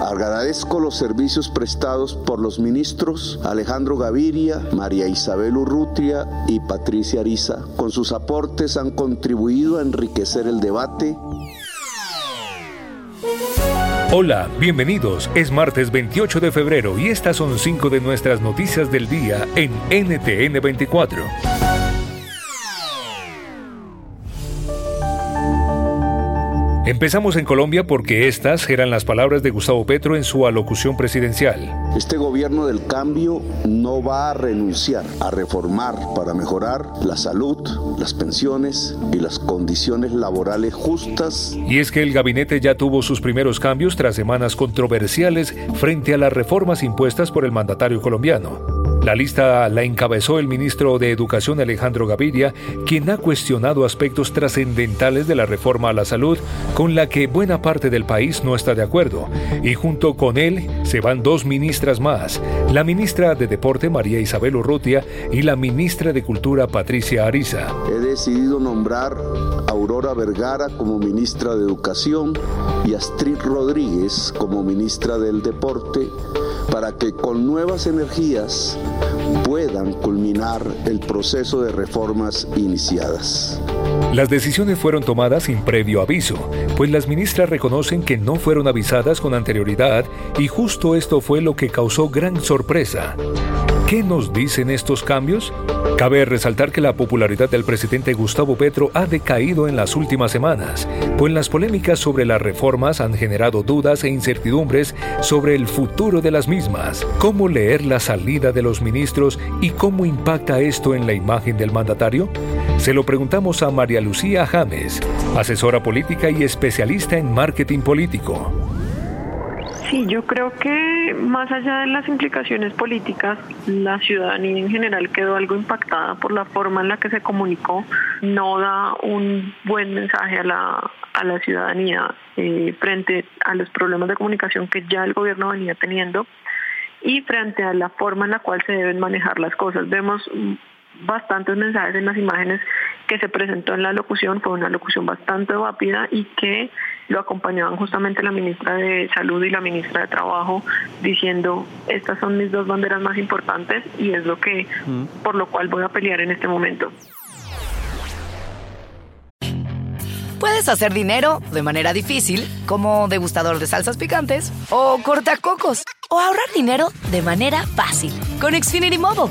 Agradezco los servicios prestados por los ministros Alejandro Gaviria, María Isabel Urrutia y Patricia Ariza. Con sus aportes han contribuido a enriquecer el debate. Hola, bienvenidos. Es martes 28 de febrero y estas son cinco de nuestras noticias del día en NTN 24. Empezamos en Colombia porque estas eran las palabras de Gustavo Petro en su alocución presidencial. Este gobierno del cambio no va a renunciar a reformar para mejorar la salud, las pensiones y las condiciones laborales justas. Y es que el gabinete ya tuvo sus primeros cambios tras semanas controversiales frente a las reformas impuestas por el mandatario colombiano. La lista la encabezó el ministro de Educación Alejandro Gaviria, quien ha cuestionado aspectos trascendentales de la reforma a la salud con la que buena parte del país no está de acuerdo. Y junto con él se van dos ministras más, la ministra de Deporte María Isabel Urrutia y la ministra de Cultura Patricia Ariza. He decidido nombrar Aurora Vergara como ministra de Educación y Astrid Rodríguez como ministra del Deporte para que con nuevas energías puedan culminar el proceso de reformas iniciadas. Las decisiones fueron tomadas sin previo aviso, pues las ministras reconocen que no fueron avisadas con anterioridad y justo esto fue lo que causó gran sorpresa. ¿Qué nos dicen estos cambios? Cabe resaltar que la popularidad del presidente Gustavo Petro ha decaído en las últimas semanas, pues las polémicas sobre las reformas han generado dudas e incertidumbres sobre el futuro de las mismas. ¿Cómo leer la salida de los ministros y cómo impacta esto en la imagen del mandatario? Se lo preguntamos a María Lucía James, asesora política y especialista en marketing político. Sí, yo creo que más allá de las implicaciones políticas, la ciudadanía en general quedó algo impactada por la forma en la que se comunicó. No da un buen mensaje a la, a la ciudadanía eh, frente a los problemas de comunicación que ya el gobierno venía teniendo y frente a la forma en la cual se deben manejar las cosas. Vemos bastantes mensajes en las imágenes que se presentó en la locución, fue una locución bastante rápida y que lo acompañaban justamente la ministra de Salud y la ministra de Trabajo diciendo estas son mis dos banderas más importantes y es lo que mm. por lo cual voy a pelear en este momento. Puedes hacer dinero de manera difícil, como degustador de salsas picantes, o cortacocos, o ahorrar dinero de manera fácil con Xfinity Mobile.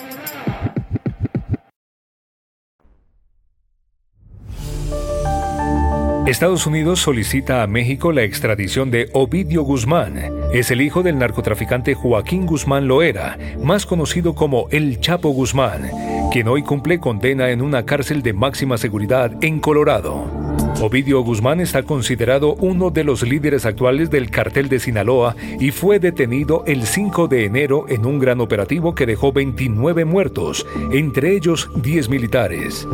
Estados Unidos solicita a México la extradición de Ovidio Guzmán. Es el hijo del narcotraficante Joaquín Guzmán Loera, más conocido como El Chapo Guzmán, quien hoy cumple condena en una cárcel de máxima seguridad en Colorado. Ovidio Guzmán está considerado uno de los líderes actuales del cartel de Sinaloa y fue detenido el 5 de enero en un gran operativo que dejó 29 muertos, entre ellos 10 militares.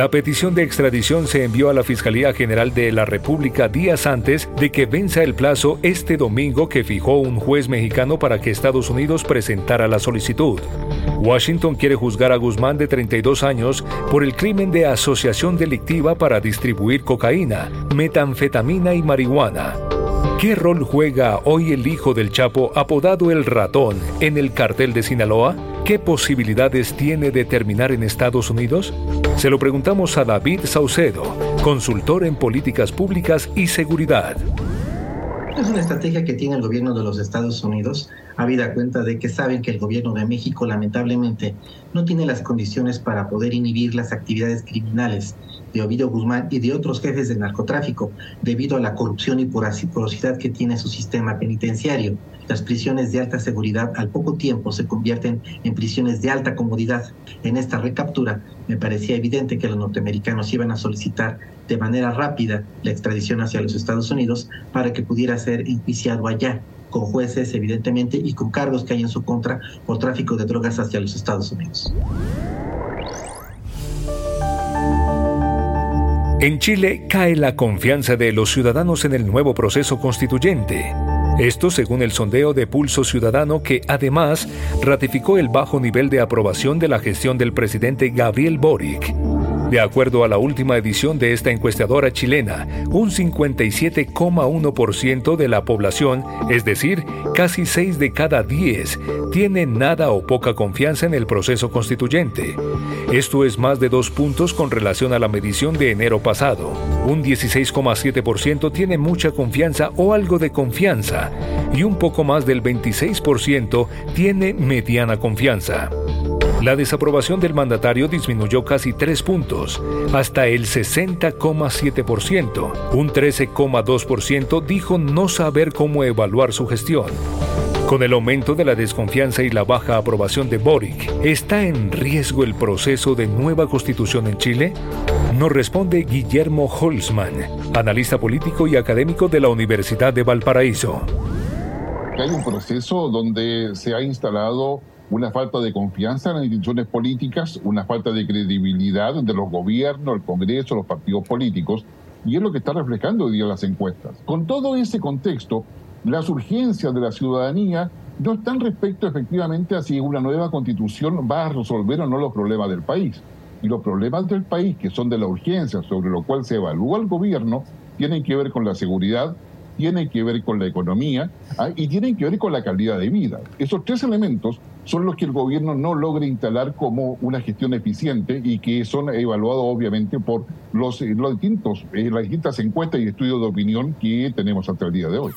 La petición de extradición se envió a la Fiscalía General de la República días antes de que venza el plazo este domingo que fijó un juez mexicano para que Estados Unidos presentara la solicitud. Washington quiere juzgar a Guzmán de 32 años por el crimen de asociación delictiva para distribuir cocaína, metanfetamina y marihuana. ¿Qué rol juega hoy el hijo del Chapo apodado el ratón en el cartel de Sinaloa? ¿Qué posibilidades tiene de terminar en Estados Unidos? Se lo preguntamos a David Saucedo, consultor en políticas públicas y seguridad. Es una estrategia que tiene el gobierno de los Estados Unidos, habida cuenta de que saben que el gobierno de México lamentablemente no tiene las condiciones para poder inhibir las actividades criminales de Ovidio Guzmán y de otros jefes del narcotráfico, debido a la corrupción y porosidad que tiene su sistema penitenciario. Las prisiones de alta seguridad al poco tiempo se convierten en prisiones de alta comodidad. En esta recaptura me parecía evidente que los norteamericanos iban a solicitar de manera rápida la extradición hacia los Estados Unidos para que pudiera ser enjuiciado allá con jueces evidentemente y con cargos que hay en su contra por tráfico de drogas hacia los Estados Unidos. En Chile cae la confianza de los ciudadanos en el nuevo proceso constituyente. Esto según el sondeo de Pulso Ciudadano que además ratificó el bajo nivel de aprobación de la gestión del presidente Gabriel Boric. De acuerdo a la última edición de esta encuestadora chilena, un 57,1% de la población, es decir, casi 6 de cada 10, tiene nada o poca confianza en el proceso constituyente. Esto es más de dos puntos con relación a la medición de enero pasado. Un 16,7% tiene mucha confianza o algo de confianza y un poco más del 26% tiene mediana confianza. La desaprobación del mandatario disminuyó casi tres puntos, hasta el 60,7%. Un 13,2% dijo no saber cómo evaluar su gestión. Con el aumento de la desconfianza y la baja aprobación de Boric, ¿está en riesgo el proceso de nueva constitución en Chile? Nos responde Guillermo Holzman, analista político y académico de la Universidad de Valparaíso. Hay un proceso donde se ha instalado una falta de confianza en las instituciones políticas, una falta de credibilidad de los gobiernos, el Congreso, los partidos políticos, y es lo que está reflejando hoy día las encuestas. Con todo ese contexto, las urgencias de la ciudadanía no están respecto efectivamente a si una nueva constitución va a resolver o no los problemas del país. Y los problemas del país, que son de la urgencia sobre lo cual se evalúa el gobierno, tienen que ver con la seguridad, tienen que ver con la economía ¿ah? y tienen que ver con la calidad de vida. Esos tres elementos son los que el gobierno no logra instalar como una gestión eficiente y que son evaluados obviamente por los, eh, distintos, eh, las distintas encuestas y estudios de opinión que tenemos hasta el día de hoy.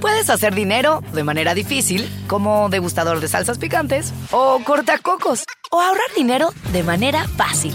Puedes hacer dinero de manera difícil, como degustador de salsas picantes, o cortacocos, o ahorrar dinero de manera fácil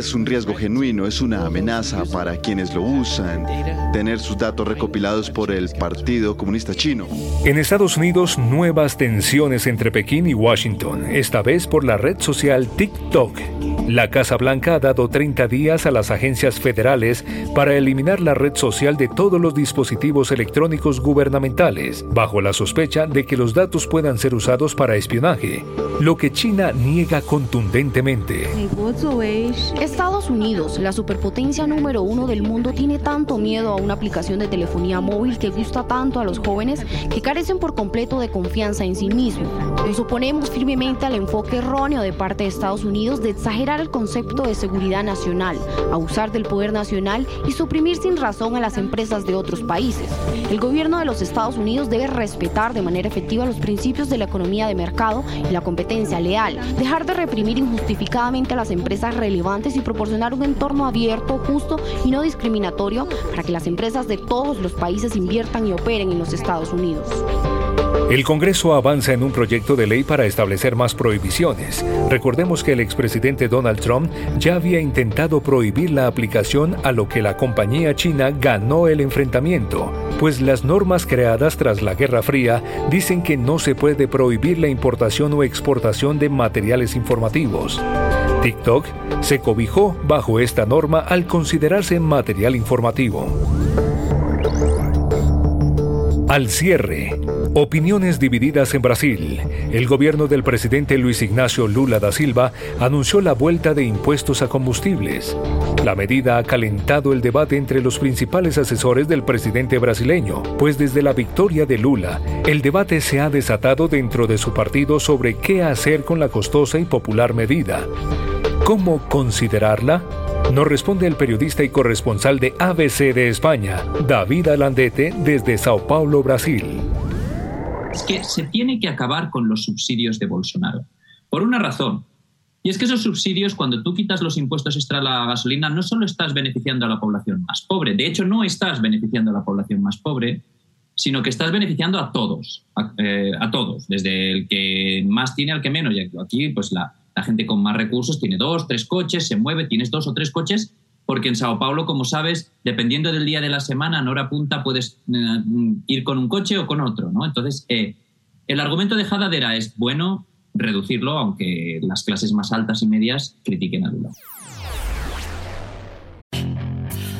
Es un riesgo genuino, es una amenaza para quienes lo usan, tener sus datos recopilados por el Partido Comunista Chino. En Estados Unidos, nuevas tensiones entre Pekín y Washington, esta vez por la red social TikTok. La Casa Blanca ha dado 30 días a las agencias federales para eliminar la red social de todos los dispositivos electrónicos gubernamentales, bajo la sospecha de que los datos puedan ser usados para espionaje, lo que China niega contundentemente. Estados Unidos, la superpotencia número uno del mundo, tiene tanto miedo a una aplicación de telefonía móvil que gusta tanto a los jóvenes que carecen por completo de confianza en sí mismo. Nos oponemos firmemente al enfoque erróneo de parte de Estados Unidos de exagerar el concepto de seguridad nacional, abusar del poder nacional y suprimir sin razón a las empresas de otros países. El gobierno de los Estados Unidos debe respetar de manera efectiva los principios de la economía de mercado y la competencia leal, dejar de reprimir injustificadamente a las empresas relevantes y proporcionar un entorno abierto, justo y no discriminatorio para que las empresas de todos los países inviertan y operen en los Estados Unidos. El Congreso avanza en un proyecto de ley para establecer más prohibiciones. Recordemos que el expresidente Donald Trump ya había intentado prohibir la aplicación a lo que la compañía china ganó el enfrentamiento, pues las normas creadas tras la Guerra Fría dicen que no se puede prohibir la importación o exportación de materiales informativos. TikTok se cobijó bajo esta norma al considerarse material informativo. Al cierre, opiniones divididas en Brasil. El gobierno del presidente Luis Ignacio Lula da Silva anunció la vuelta de impuestos a combustibles. La medida ha calentado el debate entre los principales asesores del presidente brasileño, pues desde la victoria de Lula, el debate se ha desatado dentro de su partido sobre qué hacer con la costosa y popular medida. ¿Cómo considerarla? Nos responde el periodista y corresponsal de ABC de España, David Alandete, desde Sao Paulo, Brasil. Es que se tiene que acabar con los subsidios de Bolsonaro. Por una razón. Y es que esos subsidios, cuando tú quitas los impuestos extra a la gasolina, no solo estás beneficiando a la población más pobre, de hecho no estás beneficiando a la población más pobre, sino que estás beneficiando a todos, a, eh, todos, desde el que más tiene al que menos. Y aquí, pues la, la gente con más recursos tiene dos, tres coches, se mueve, tienes dos o tres coches, porque en Sao Paulo, como sabes, dependiendo del día de la semana, en hora punta puedes eh, ir con un coche o con otro, ¿no? Entonces, eh, el argumento de Hadadera es bueno reducirlo, aunque las clases más altas y medias critiquen a Lula.